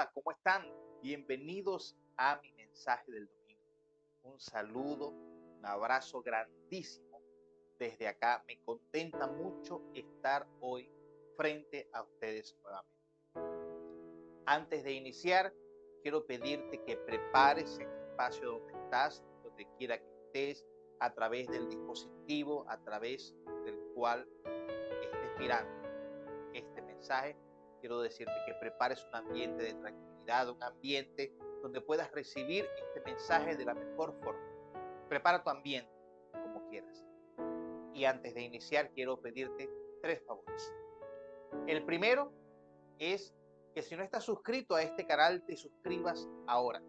Hola, ¿cómo están? Bienvenidos a mi mensaje del domingo. Un saludo, un abrazo grandísimo desde acá. Me contenta mucho estar hoy frente a ustedes nuevamente. Antes de iniciar, quiero pedirte que prepares el espacio donde estás, donde quiera que estés, a través del dispositivo, a través del cual estés mirando este mensaje. Quiero decirte que prepares un ambiente de tranquilidad, un ambiente donde puedas recibir este mensaje de la mejor forma. Prepara tu ambiente como quieras. Y antes de iniciar, quiero pedirte tres favores. El primero es que si no estás suscrito a este canal, te suscribas ahora.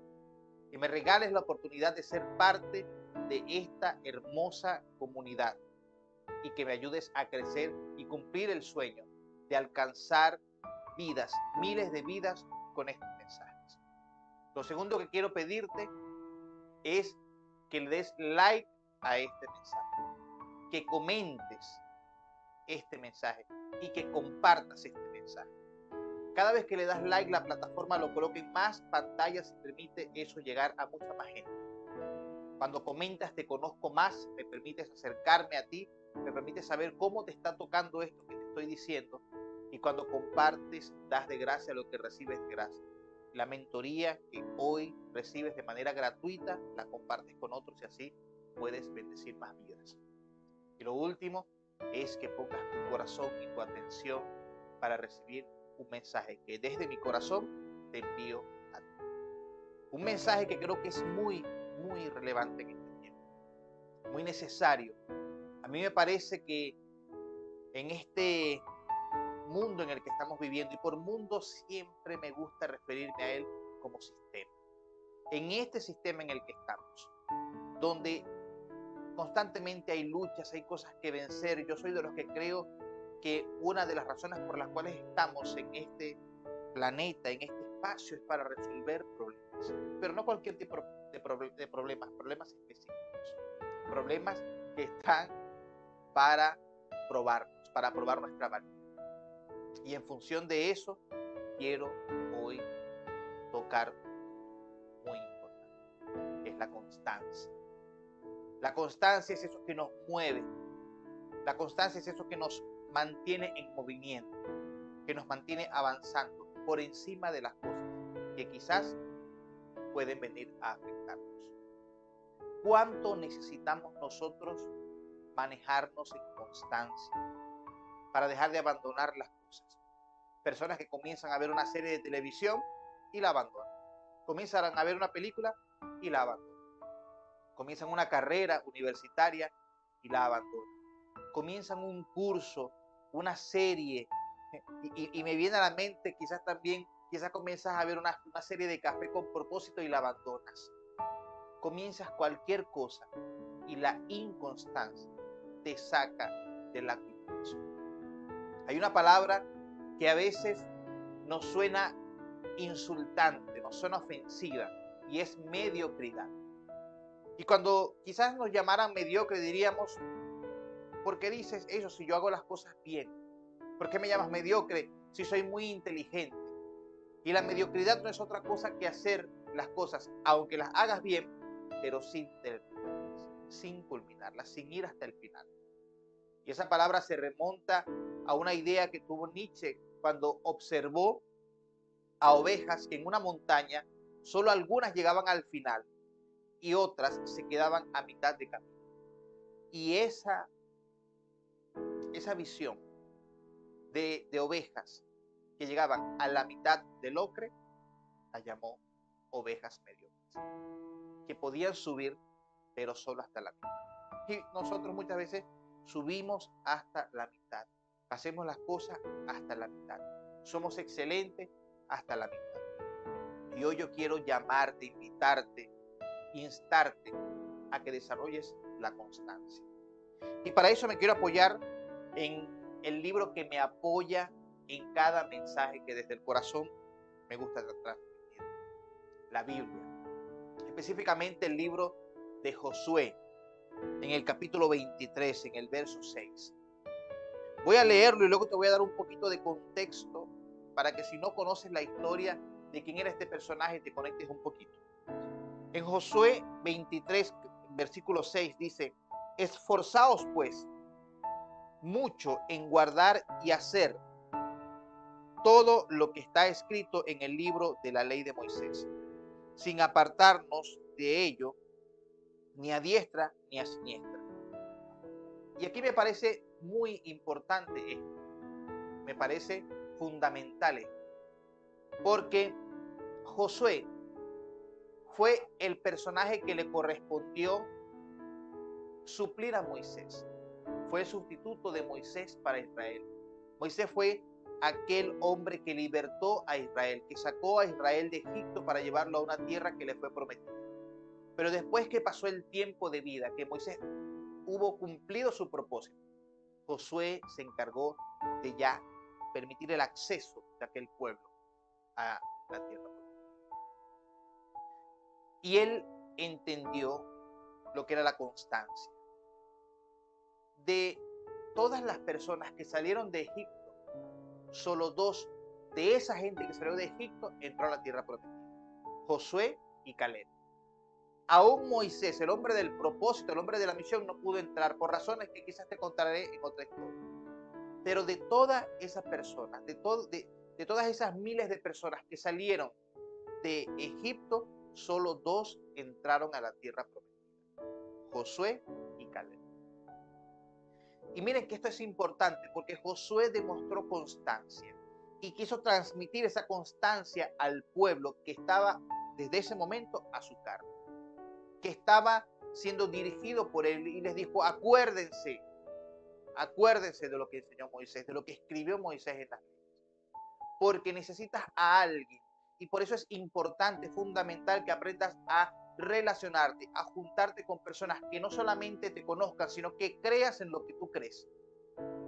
Que me regales la oportunidad de ser parte de esta hermosa comunidad y que me ayudes a crecer y cumplir el sueño de alcanzar vidas, miles de vidas con estos mensajes. Lo segundo que quiero pedirte es que le des like a este mensaje, que comentes este mensaje y que compartas este mensaje. Cada vez que le das like, la plataforma lo coloca en más pantallas y permite eso llegar a mucha más gente. Cuando comentas, te conozco más, me permites acercarme a ti, me permites saber cómo te está tocando esto que te estoy diciendo. Y cuando compartes, das de gracia lo que recibes de gracia. La mentoría que hoy recibes de manera gratuita, la compartes con otros y así puedes bendecir más vidas. Y lo último es que pongas tu corazón y tu atención para recibir un mensaje que desde mi corazón te envío a ti. Un mensaje que creo que es muy, muy relevante en este tiempo, muy necesario. A mí me parece que en este estamos viviendo, y por mundo siempre me gusta referirme a él como sistema, en este sistema en el que estamos, donde constantemente hay luchas, hay cosas que vencer, yo soy de los que creo que una de las razones por las cuales estamos en este planeta, en este espacio, es para resolver problemas. Pero no cualquier tipo de, problemas, problemas específicos. Problemas que están para probarnos, para probar nuestra valía. Y en función de eso, quiero hoy tocar muy importante, es la constancia. La constancia es eso que nos mueve. La constancia es eso que nos mantiene en movimiento, que nos mantiene avanzando por encima de las cosas que quizás pueden venir a afectarnos. ¿Cuánto necesitamos nosotros manejarnos en constancia para dejar de abandonar las? Personas que comienzan a ver una serie de televisión y la abandonan. Comienzan a ver una película y la abandonan. Comienzan una carrera universitaria y la abandonan. Comienzan un curso una serie, y, me viene a la mente quizás también, quizás comienzas a ver una, serie de café con propósito y la abandonas. Comienzas cualquier cosa y la inconstancia te saca de la actitud. Hay una palabra que a veces nos suena insultante, nos suena ofensiva y es mediocridad. Y cuando quizás nos llamaran mediocre diríamos, ¿Por qué dices eso si yo hago las cosas bien? ¿Por qué me llamas mediocre si soy muy inteligente? Y la mediocridad no es otra cosa que hacer las cosas, aunque las hagas bien, pero sin sin culminarlas, sin ir hasta el final. Y esa palabra se remonta a una idea que tuvo Nietzsche cuando observó a ovejas que en una montaña solo algunas llegaban al final y otras se quedaban a mitad de camino. Y esa esa visión de, ovejas que llegaban a la mitad del ocre, la llamó ovejas mediocres, que podían subir, pero solo hasta la mitad. Y nosotros muchas veces subimos hasta la mitad, hacemos las cosas hasta la mitad, somos excelentes hasta la mitad. Y hoy yo quiero llamarte, invitarte, instarte a que desarrolles la constancia. Y para eso me quiero apoyar en el libro que me apoya en cada mensaje que desde el corazón me gusta transmitir, la Biblia. Específicamente el libro de Josué, en el capítulo 23, en el verso 6. Voy a leerlo y luego te voy a dar un poquito de contexto para que si no conoces la historia de quién era este personaje, te conectes un poquito. En Josué 23, versículo 6 dice, esforzaos pues mucho en guardar y hacer todo lo que está escrito en el libro de la ley de Moisés, sin apartarnos de ello ni a diestra ni a siniestra. Y aquí me parece muy importante esto, me parece fundamental porque Josué fue el personaje que le correspondió suplir a Moisés. Fue el sustituto de Moisés para Israel. Moisés fue aquel hombre que libertó a Israel, que sacó a Israel de Egipto para llevarlo a una tierra que le fue prometida. Pero después que pasó el tiempo de vida, que Moisés hubo cumplido su propósito, Josué se encargó de ya permitir el acceso de aquel pueblo a la tierra. Y él entendió lo que era la constancia. De todas las personas que salieron de Egipto, solo dos de esa gente que salió de Egipto entró a la tierra prometida. Josué y Caleb. Aún Moisés, el hombre del propósito, el hombre de la misión, no pudo entrar por razones que quizás te contaré en otra historia. Pero de todas esas personas, de, de, de todas esas miles de personas que salieron de Egipto, solo dos entraron a la tierra prometida, Josué y Caleb. Y miren que esto es importante porque Josué demostró constancia y quiso transmitir esa constancia al pueblo que estaba desde ese momento a su cargo, que estaba siendo dirigido por él y les dijo, acuérdense, acuérdense de lo que enseñó Moisés, de lo que escribió Moisés en las leyes, porque necesitas a alguien y por eso es importante, fundamental que aprendas a relacionarte, a juntarte con personas que no solamente te conozcan, sino que creas en lo que tú crees.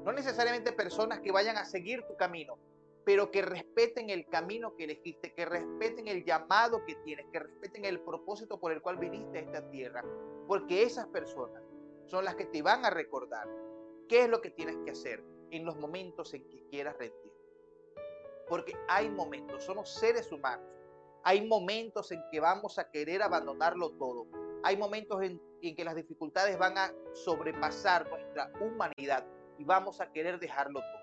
No necesariamente personas que vayan a seguir tu camino, pero que respeten el camino que elegiste, que respeten el llamado que tienes, que respeten el propósito por el cual viniste a esta tierra. Porque esas personas son las que te van a recordar qué es lo que tienes que hacer en los momentos en que quieras rendir. Porque hay momentos, somos seres humanos. Hay momentos en que vamos a querer abandonarlo todo. Hay momentos en, que las dificultades van a sobrepasar nuestra humanidad y vamos a querer dejarlo todo.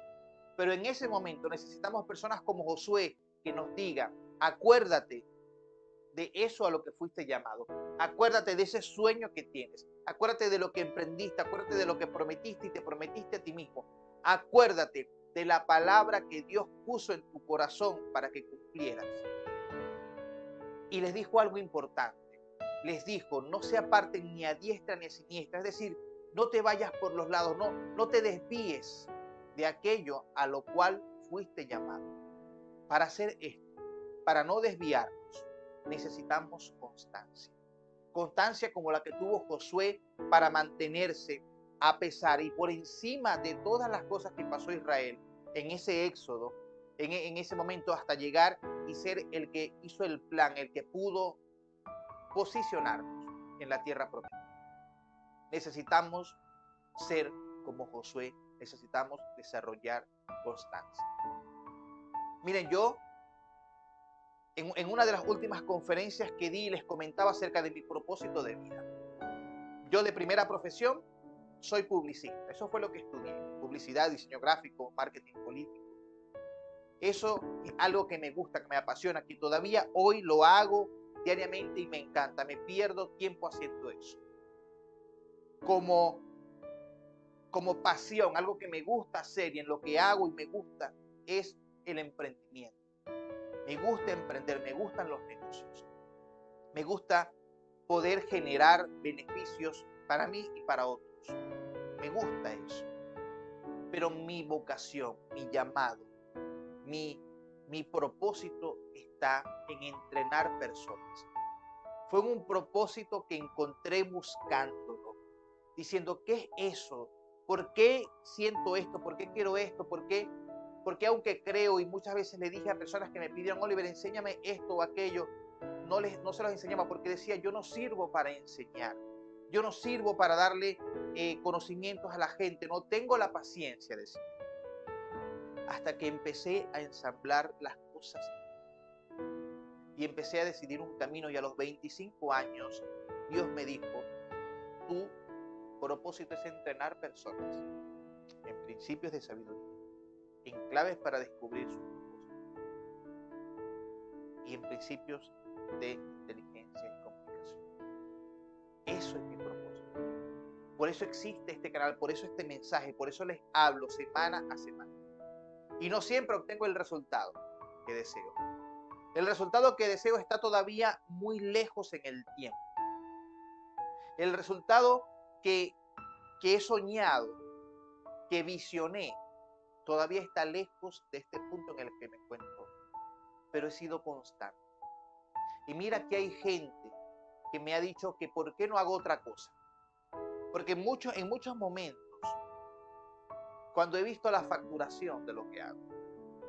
Pero en ese momento necesitamos personas como Josué que nos digan, acuérdate de eso a lo que fuiste llamado. Acuérdate de ese sueño que tienes. Acuérdate de lo que emprendiste. Acuérdate de lo que prometiste y te prometiste a ti mismo. Acuérdate de la palabra que Dios puso en tu corazón para que cumplieras. Y les dijo algo importante. Les dijo, no se aparten ni a diestra ni a siniestra. Es decir, no te vayas por los lados, no, no te desvíes de aquello a lo cual fuiste llamado. Para hacer esto, para no desviarnos, necesitamos constancia. Constancia como la que tuvo Josué para mantenerse a pesar y por encima de todas las cosas que pasó Israel en ese éxodo, en, ese momento hasta llegar y ser el que hizo el plan, el que pudo posicionarnos en la tierra propia. Necesitamos ser como Josué, necesitamos desarrollar constancia. Miren, yo en, una de las últimas conferencias que di les comentaba acerca de mi propósito de vida. Yo de primera profesión soy publicista. Eso fue lo que estudié. Publicidad, diseño gráfico, marketing político. Eso es algo que me gusta, que me apasiona, que todavía hoy lo hago diariamente y me encanta. Me pierdo tiempo haciendo eso. Como, como pasión, algo que me gusta hacer y en lo que hago y me gusta es el emprendimiento. Me gusta emprender, me gustan los negocios. Me gusta poder generar beneficios para mí y para otros. Me gusta eso. Pero mi vocación, mi llamado, mi, mi propósito está en entrenar personas. Fue un propósito que encontré buscándolo, diciendo, ¿qué es eso? ¿Por qué siento esto? ¿Por qué quiero esto? ¿Por qué? Porque aunque creo y muchas veces le dije a personas que me pidieron, Oliver, enséñame esto o aquello, no, les, no se los enseñaba porque decía, yo no sirvo para enseñar. Yo no sirvo para darle eh, conocimientos a la gente, no tengo la paciencia de decir. Hasta que empecé a ensamblar las cosas. y empecé a decidir un camino y a los 25 años Dios me dijo, tu propósito es entrenar personas en principios de sabiduría, en claves para descubrir su propósito y en principios de inteligencia y comunicación. Eso es mi propósito. Por eso existe este canal, por eso este mensaje, por eso les hablo semana a semana. Y no siempre obtengo el resultado que deseo. El resultado que deseo está todavía muy lejos en el tiempo. El resultado que, he soñado, que visioné, todavía está lejos de este punto en el que me encuentro. Pero he sido constante. Y mira que hay gente que me ha dicho que por qué no hago otra cosa. Porque en muchos, en muchos momentos, cuando he visto la facturación de lo que hago,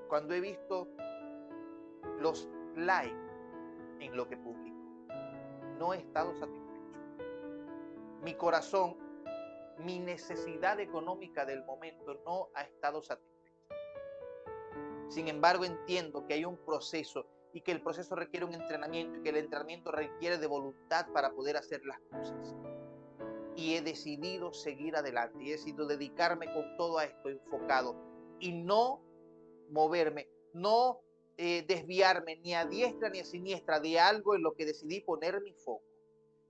cuando he visto los likes en lo que publico, no he estado satisfecho. Mi corazón, mi necesidad económica del momento no ha estado satisfecha. Sin embargo, entiendo que hay un proceso y que el proceso requiere un entrenamiento y que el entrenamiento requiere de voluntad para poder hacer las cosas. Y he decidido seguir adelante y he decidido dedicarme con todo a esto enfocado y no moverme, no eh, desviarme ni a diestra ni a siniestra de algo en lo que decidí poner mi foco,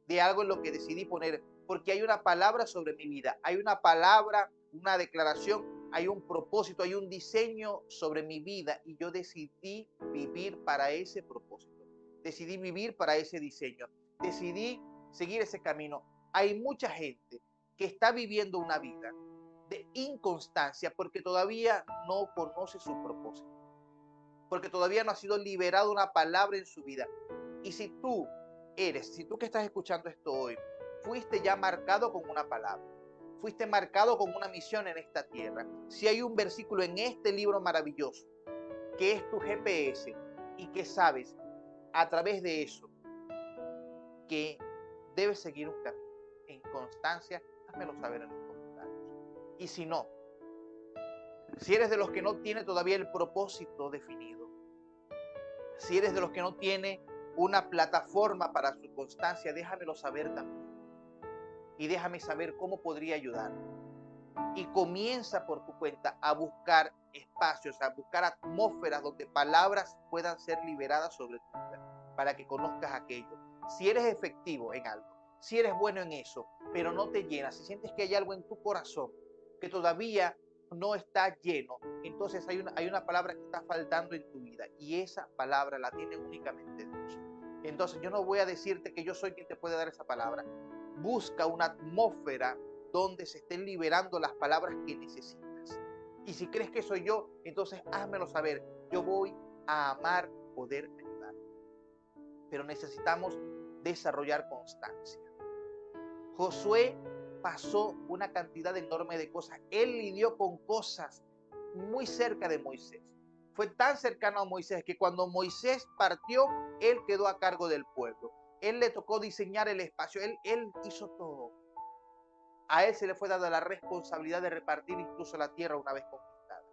de algo en lo que decidí poner, porque hay una palabra sobre mi vida, hay una palabra, una declaración hay un propósito, hay un diseño sobre mi vida y yo decidí vivir para ese propósito. Decidí vivir para ese diseño. Decidí seguir ese camino. Hay mucha gente que está viviendo una vida de inconstancia porque todavía no conoce su propósito. Porque todavía no ha sido liberado una palabra en su vida. Y si tú eres, si tú que estás escuchando esto hoy, fuiste ya marcado con una palabra fuiste marcado con una misión en esta tierra. Si hay un versículo en este libro maravilloso que es tu GPS y que sabes a través de eso que debes seguir un camino en constancia, házmelo saber en los comentarios. Y si no, si eres de los que no tiene todavía el propósito definido, si eres de los que no tiene una plataforma para su constancia, déjamelo saber también y déjame saber cómo podría ayudar. Y comienza por tu cuenta a buscar espacios, a buscar atmósferas donde palabras puedan ser liberadas sobre tu para que conozcas aquello. Si eres efectivo en algo, si eres bueno en eso, pero no te llenas, si sientes que hay algo en tu corazón que todavía no está lleno, entonces hay una, hay una palabra que está faltando en tu vida y esa palabra la tiene únicamente Dios. Entonces yo no voy a decirte que yo soy quien te puede dar esa palabra busca una atmósfera donde se estén liberando las palabras que necesitas. Y si crees que soy yo, entonces házmelo saber. Yo voy a amar poder ayudar. Pero necesitamos desarrollar constancia. Josué pasó una cantidad enorme de cosas. Él lidió con cosas muy cerca de Moisés. Fue tan cercano a Moisés que cuando Moisés partió, él quedó a cargo del pueblo. Él le tocó diseñar el espacio, él, hizo todo. A él se le fue dada la responsabilidad de repartir incluso la tierra una vez conquistada.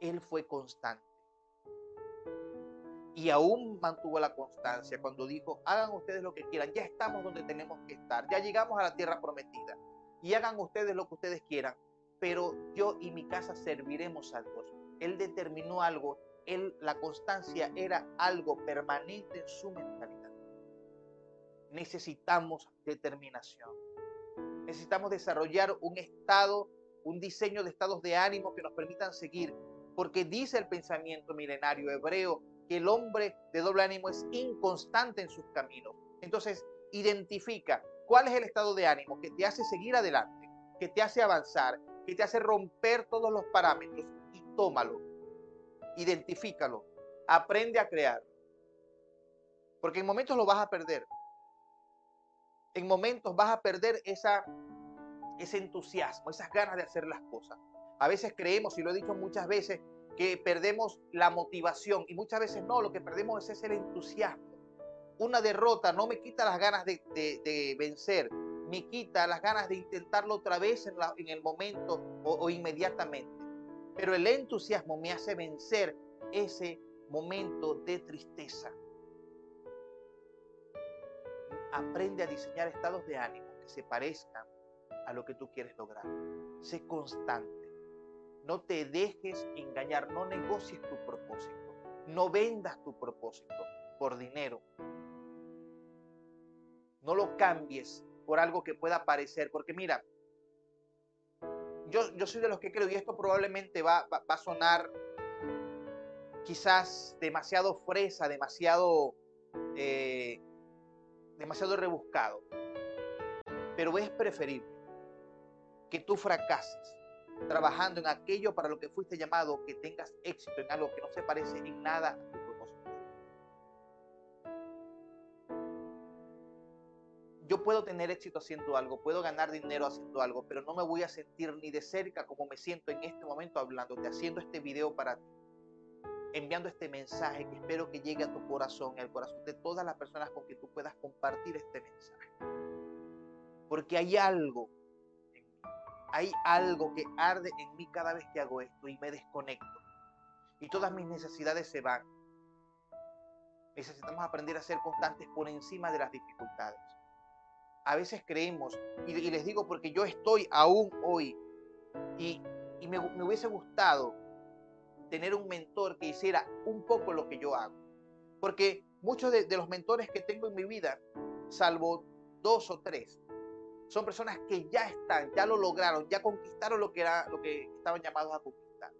Él fue constante. Y aún mantuvo la constancia cuando dijo, hagan ustedes lo que quieran, ya estamos donde tenemos que estar, ya llegamos a la tierra prometida. Y hagan ustedes lo que ustedes quieran, pero yo y mi casa serviremos a Dios. Él determinó algo, él, la constancia era algo permanente en su mentalidad necesitamos determinación. Necesitamos desarrollar un estado, un diseño de estados de ánimo que nos permitan seguir, porque dice el pensamiento milenario hebreo que el hombre de doble ánimo es inconstante en sus caminos. Entonces, identifica cuál es el estado de ánimo que te hace seguir adelante, que te hace avanzar, que te hace romper todos los parámetros y tómalo. Identifícalo. Aprende a crear. Porque en momentos lo vas a perder en momentos vas a perder esa, ese entusiasmo, esas ganas de hacer las cosas. A veces creemos, y lo he dicho muchas veces, que perdemos la motivación y muchas veces no, lo que perdemos es el entusiasmo. Una derrota no me quita las ganas de, vencer, me quita las ganas de intentarlo otra vez en, en el momento o, o inmediatamente. Pero el entusiasmo me hace vencer ese momento de tristeza. Aprende a diseñar estados de ánimo que se parezcan a lo que tú quieres lograr. Sé constante. No te dejes engañar, no negocies tu propósito, no vendas tu propósito por dinero. No lo cambies por algo que pueda parecer, porque mira, yo, yo soy de los que creo, y esto probablemente va, va, a sonar quizás demasiado fresa, demasiado, eh, demasiado rebuscado, pero es preferible que tú fracases trabajando en aquello para lo que fuiste llamado, que tengas éxito en algo que no se parece en nada a tu propósito. Yo puedo tener éxito haciendo algo, puedo ganar dinero haciendo algo, pero no me voy a sentir ni de cerca como me siento en este momento hablándote, haciendo este video para ti, enviando este mensaje que espero que llegue a tu corazón, y al corazón de todas las personas con que tú puedas compartir este mensaje. Porque hay algo hay algo que arde en mí cada vez que hago esto y me desconecto. Y todas mis necesidades se van. Necesitamos aprender a ser constantes por encima de las dificultades. A veces creemos, y, les digo porque yo estoy aún hoy, y, me, hubiese gustado tener un mentor que hiciera un poco lo que yo hago. Porque muchos de los mentores que tengo en mi vida, salvo dos o tres, son personas que ya están, ya lo lograron, ya conquistaron lo que, era, lo que estaban llamados a conquistar.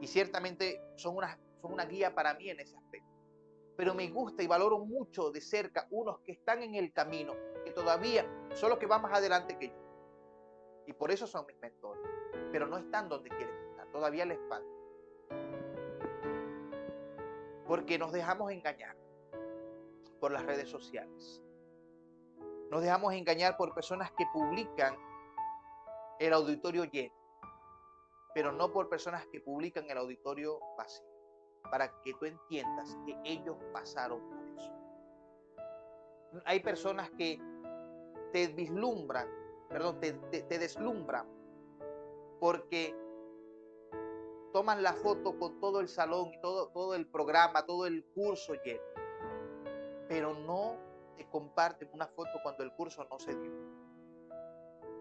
Y ciertamente son una, son una guía para mí en ese aspecto. Pero me gusta y valoro mucho de cerca unos que están en el camino, que todavía son los que van más adelante que yo. Y por eso son mis mentores. Pero no están donde quieren estar, todavía les falta. Porque nos dejamos engañar por las redes sociales nos dejamos engañar por personas que publican el auditorio lleno, pero no por personas que publican el auditorio vacío, para que tú entiendas que ellos pasaron por eso. Hay personas que te vislumbran, perdón, te, deslumbran, porque toman la foto con todo el salón y todo, todo el programa, todo el curso lleno, pero no te comparten una foto cuando el curso no se dio.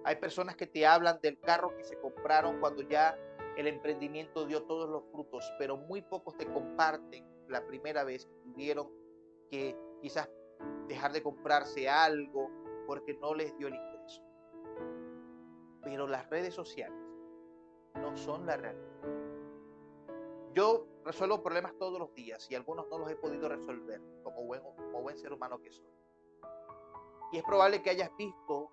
Hay personas que te hablan del carro que se compraron cuando ya el emprendimiento dio todos los frutos, pero muy pocos te comparten la primera vez que tuvieron que quizás dejar de comprarse algo porque no les dio el ingreso. Pero las redes sociales no son la realidad. Yo resuelvo problemas todos los días y algunos no los he podido resolver como buen, como buen ser humano que soy. Y es probable que hayas visto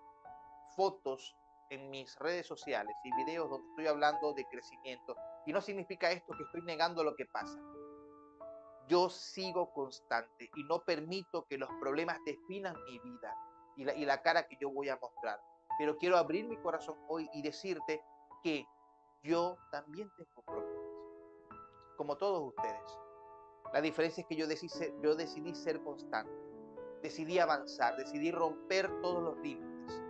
fotos en mis redes sociales y videos donde estoy hablando de crecimiento. Y no significa esto que estoy negando lo que pasa. Yo sigo constante y no permito que los problemas definan mi vida y la, y la cara que yo voy a mostrar. Pero quiero abrir mi corazón hoy y decirte que yo también tengo problemas, como todos ustedes. La diferencia es que yo decidí, ser constante decidí avanzar, decidí romper todos los límites.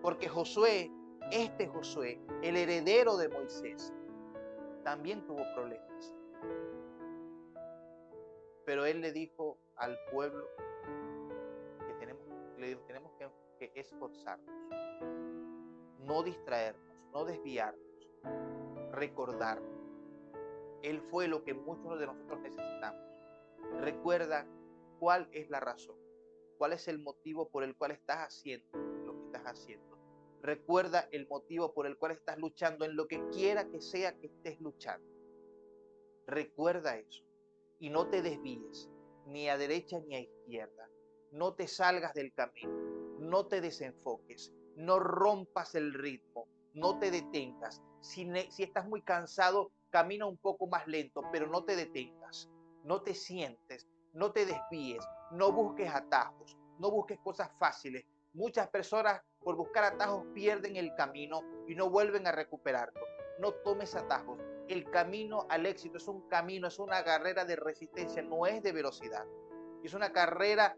Porque Josué, este Josué, el heredero de Moisés, también tuvo problemas. Pero él le dijo al pueblo que tenemos, que, que esforzarnos, no distraernos, no desviarnos, recordar. Él fue lo que muchos de nosotros necesitamos. Recuerda cuál es la razón cuál es el motivo por el cual estás haciendo lo que estás haciendo. Recuerda el motivo por el cual estás luchando en lo que quiera que sea que estés luchando. Recuerda eso y no te desvíes ni a derecha ni a izquierda. No te salgas del camino, no te desenfoques, no rompas el ritmo, no te detengas. Si, estás muy cansado, camina un poco más lento, pero no te detengas, no te sientes, no te desvíes, no busques atajos, no busques cosas fáciles. Muchas personas por buscar atajos pierden el camino y no vuelven a recuperarlo. No tomes atajos. El camino al éxito es un camino, es una carrera de resistencia, no es de velocidad. Es una carrera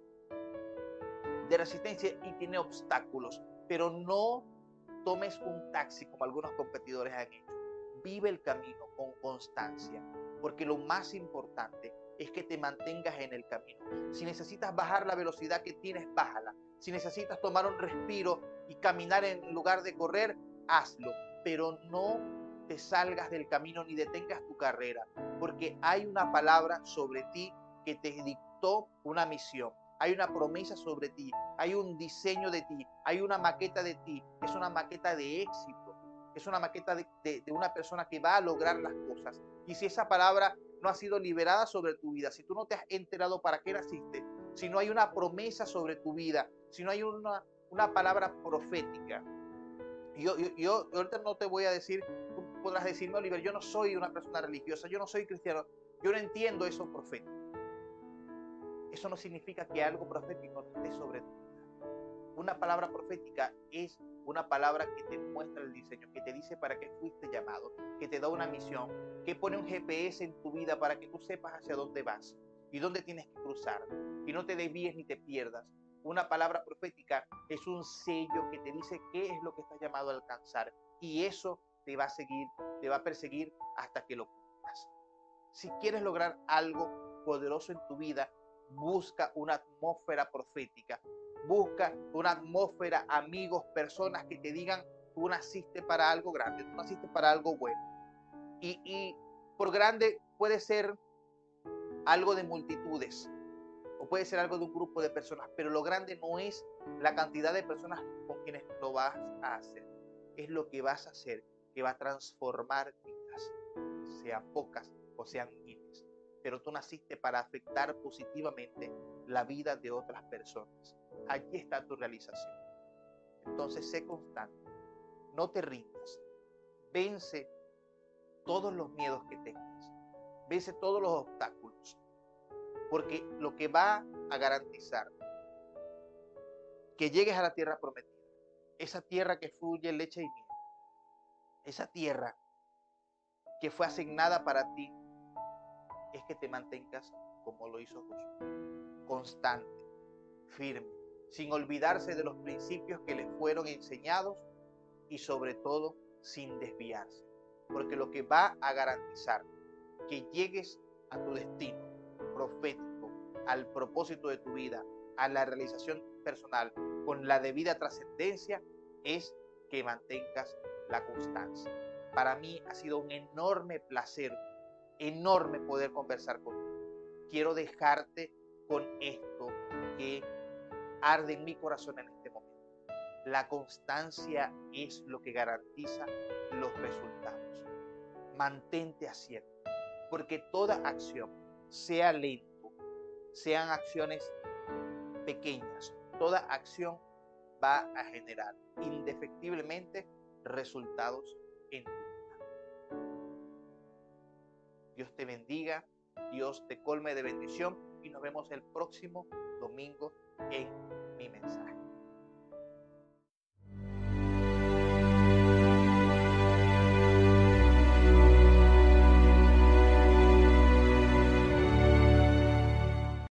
de resistencia y tiene obstáculos, pero no tomes un taxi como algunos competidores han hecho. Vive el camino con constancia, porque lo más importante es que te mantengas en el camino. Si necesitas bajar la velocidad que tienes, bájala. Si necesitas tomar un respiro y caminar en lugar de correr, hazlo. Pero no te salgas del camino ni detengas tu carrera, porque hay una palabra sobre ti que te dictó una misión. Hay una promesa sobre ti, hay un diseño de ti, hay una maqueta de ti, es una maqueta de éxito, es una maqueta de, de una persona que va a lograr las cosas. Y si esa palabra no ha sido liberada sobre tu vida, si tú no te has enterado para qué naciste, si no hay una promesa sobre tu vida, si no hay una, una palabra profética. Yo, yo, yo, ahorita no te voy a decir, tú podrás decirme, Oliver, yo no soy una persona religiosa, yo no soy cristiano, yo no entiendo eso profético. Eso no significa que algo profético esté sobre tu vida. Una palabra profética es una palabra que te muestra el diseño, que te dice para qué fuiste llamado, que te da una misión, que pone un GPS en tu vida para que tú sepas hacia dónde vas y dónde tienes que cruzar y no te desvíes ni te pierdas. Una palabra profética es un sello que te dice qué es lo que estás llamado a alcanzar y eso te va a seguir, te va a perseguir hasta que lo cumplas. Si quieres lograr algo poderoso en tu vida, busca una atmósfera profética, Busca una atmósfera, amigos, personas que te digan, tú naciste para algo grande, tú naciste para algo bueno. Y, por grande puede ser algo de multitudes o puede ser algo de un grupo de personas, pero lo grande no es la cantidad de personas con quienes lo vas a hacer, es lo que vas a hacer que va a transformar vidas, sean pocas o sean miles. Pero tú naciste para afectar positivamente la vida de otras personas. Allí está tu realización. Entonces sé constante, no te rindas, vence todos los miedos que tengas, vence todos los obstáculos, porque lo que va a garantizar que llegues a la tierra prometida, esa tierra que fluye leche y miel, esa tierra que fue asignada para ti, es que te mantengas como lo hizo Josué, constante, firme, sin olvidarse de los principios que les fueron enseñados y sobre todo sin desviarse. Porque lo que va a garantizar que llegues a tu destino profético, al propósito de tu vida, a la realización personal con la debida trascendencia, es que mantengas la constancia. Para mí ha sido un enorme placer, enorme poder conversar contigo. Quiero dejarte con esto que arde en mi corazón en este momento. La constancia es lo que garantiza los resultados. Mantente haciendo, porque toda acción, sea lento, sean acciones pequeñas, toda acción va a generar indefectiblemente resultados en vida. Dios te bendiga, Dios te colme de bendición y nos vemos el próximo domingo en mi mensaje.